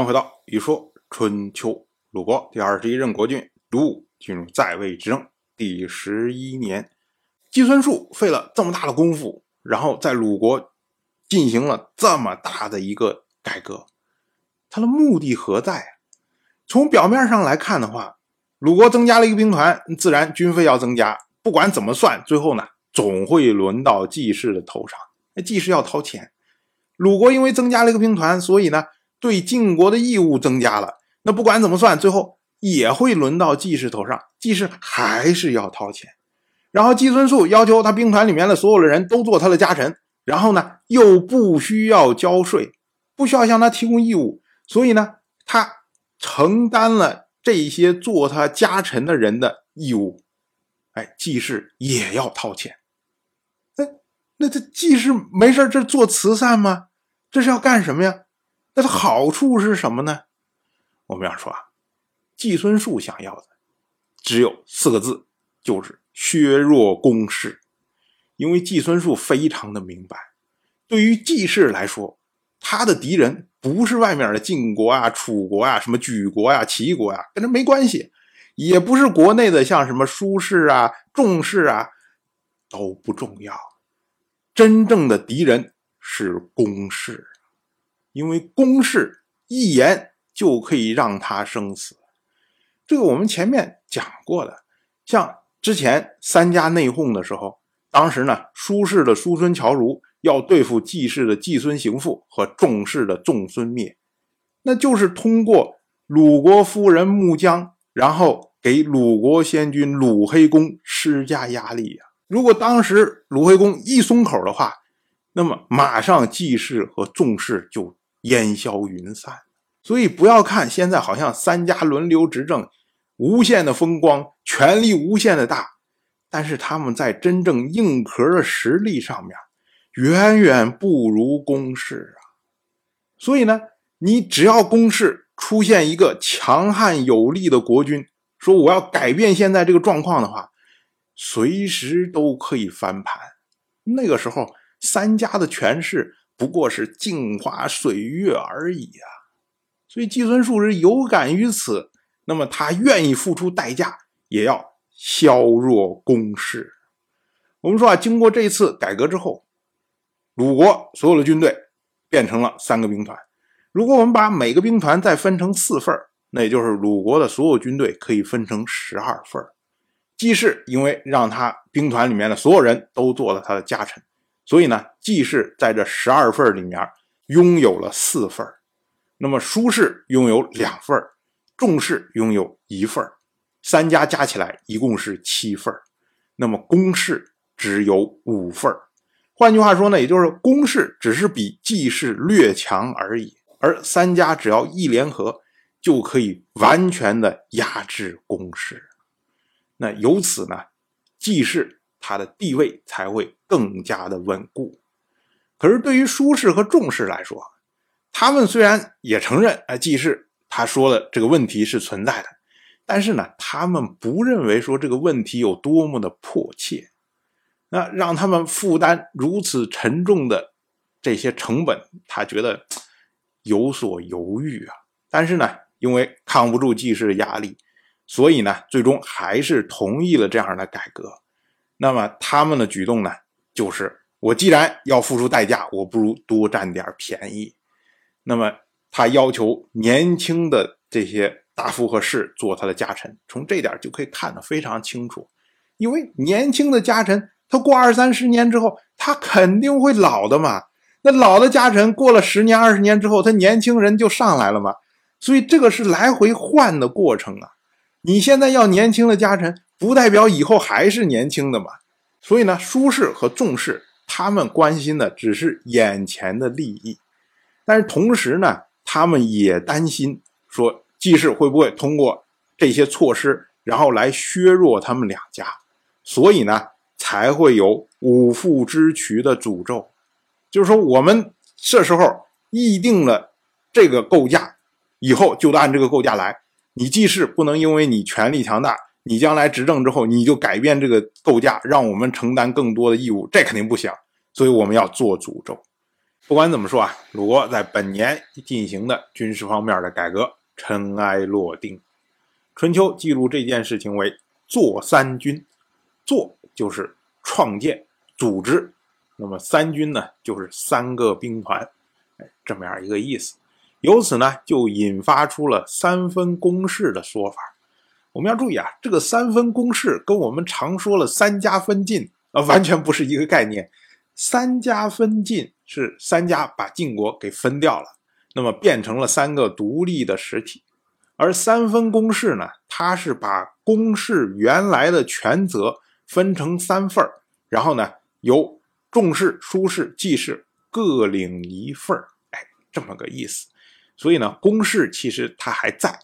欢回到《一说春秋》，鲁国第二十一任国君鲁武进入在位执政第十一年，季孙树费了这么大的功夫，然后在鲁国进行了这么大的一个改革，他的目的何在？从表面上来看的话，鲁国增加了一个兵团，自然军费要增加。不管怎么算，最后呢，总会轮到季氏的头上。那季氏要掏钱，鲁国因为增加了一个兵团，所以呢。对晋国的义务增加了，那不管怎么算，最后也会轮到季氏头上。季氏还是要掏钱，然后季孙宿要求他兵团里面的所有的人都做他的家臣，然后呢又不需要交税，不需要向他提供义务，所以呢他承担了这些做他家臣的人的义务。哎，季氏也要掏钱。哎，那这季氏没事这做慈善吗？这是要干什么呀？那它好处是什么呢？我们要说啊，季孙树想要的只有四个字，就是削弱公室。因为季孙树非常的明白，对于季氏来说，他的敌人不是外面的晋国啊、楚国啊、什么莒国呀、齐国呀，跟他没关系；也不是国内的像什么舒氏啊、仲氏啊，都不重要。真正的敌人是公室。因为公事一言就可以让他生死，这个我们前面讲过的。像之前三家内讧的时候，当时呢，舒氏的叔孙侨如要对付季氏的季孙行父和仲氏的仲孙灭，那就是通过鲁国夫人穆姜，然后给鲁国先君鲁黑公施加压力呀。如果当时鲁黑公一松口的话，那么马上季氏和仲氏就。烟消云散，所以不要看现在好像三家轮流执政，无限的风光，权力无限的大，但是他们在真正硬壳的实力上面，远远不如公室啊。所以呢，你只要公室出现一个强悍有力的国君，说我要改变现在这个状况的话，随时都可以翻盘。那个时候，三家的权势。不过是镜花水月而已啊，所以季孙树是有感于此，那么他愿意付出代价，也要削弱攻势。我们说啊，经过这次改革之后，鲁国所有的军队变成了三个兵团。如果我们把每个兵团再分成四份那也就是鲁国的所有军队可以分成十二份季氏因为让他兵团里面的所有人都做了他的家臣。所以呢，季氏在这十二份里面拥有了四份那么舒氏拥有两份仲氏拥有一份三家加起来一共是七份那么公氏只有五份换句话说呢，也就是公氏只是比季氏略强而已，而三家只要一联合，就可以完全的压制公氏。那由此呢，季氏。他的地位才会更加的稳固。可是对于舒氏和仲氏来说，他们虽然也承认，哎，季氏他说的这个问题是存在的，但是呢，他们不认为说这个问题有多么的迫切。那让他们负担如此沉重的这些成本，他觉得有所犹豫啊。但是呢，因为扛不住季氏的压力，所以呢，最终还是同意了这样的改革。那么他们的举动呢，就是我既然要付出代价，我不如多占点便宜。那么他要求年轻的这些大夫和士做他的家臣，从这点就可以看得非常清楚。因为年轻的家臣，他过二三十年之后，他肯定会老的嘛。那老的家臣过了十年、二十年之后，他年轻人就上来了嘛。所以这个是来回换的过程啊。你现在要年轻的家臣。不代表以后还是年轻的嘛，所以呢，舒适和重视他们关心的只是眼前的利益，但是同时呢，他们也担心说季氏会不会通过这些措施，然后来削弱他们两家，所以呢，才会有五父之渠的诅咒，就是说我们这时候议定了这个构架，以后就按这个构架来，你季氏不能因为你权力强大。你将来执政之后，你就改变这个构架，让我们承担更多的义务，这肯定不行。所以我们要做诅咒。不管怎么说啊，鲁国在本年进行的军事方面的改革尘埃落定。春秋记录这件事情为“做三军”，“做”就是创建、组织，那么“三军”呢，就是三个兵团，哎，这么样一个意思。由此呢，就引发出了三分公式的说法。我们要注意啊，这个三分公式跟我们常说了三家分晋啊，完全不是一个概念。三家分晋是三家把晋国给分掉了，那么变成了三个独立的实体。而三分公式呢，它是把公式原来的权责分成三份儿，然后呢，由仲士、叔士、季氏各领一份儿，哎，这么个意思。所以呢，公式其实它还在，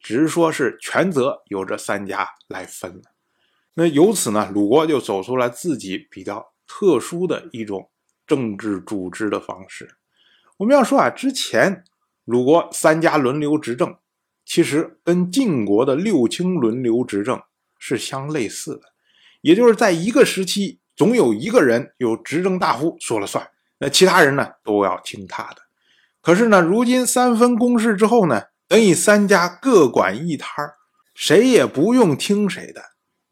只是说是权责由这三家来分了。那由此呢，鲁国就走出了自己比较特殊的一种政治组织的方式。我们要说啊，之前鲁国三家轮流执政，其实跟晋国的六卿轮流执政是相类似的，也就是在一个时期，总有一个人有执政大夫说了算，那其他人呢都要听他的。可是呢，如今三分公式之后呢，等于三家各管一摊儿，谁也不用听谁的，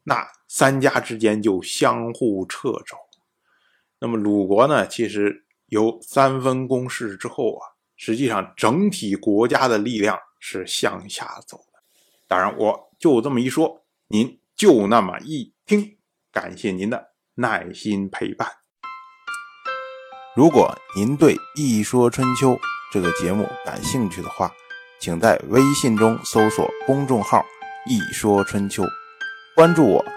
那三家之间就相互掣肘。那么鲁国呢，其实由三分公势之后啊，实际上整体国家的力量是向下走的。当然，我就这么一说，您就那么一听，感谢您的耐心陪伴。如果您对《一说春秋》这个节目感兴趣的话，请在微信中搜索公众号“一说春秋”，关注我。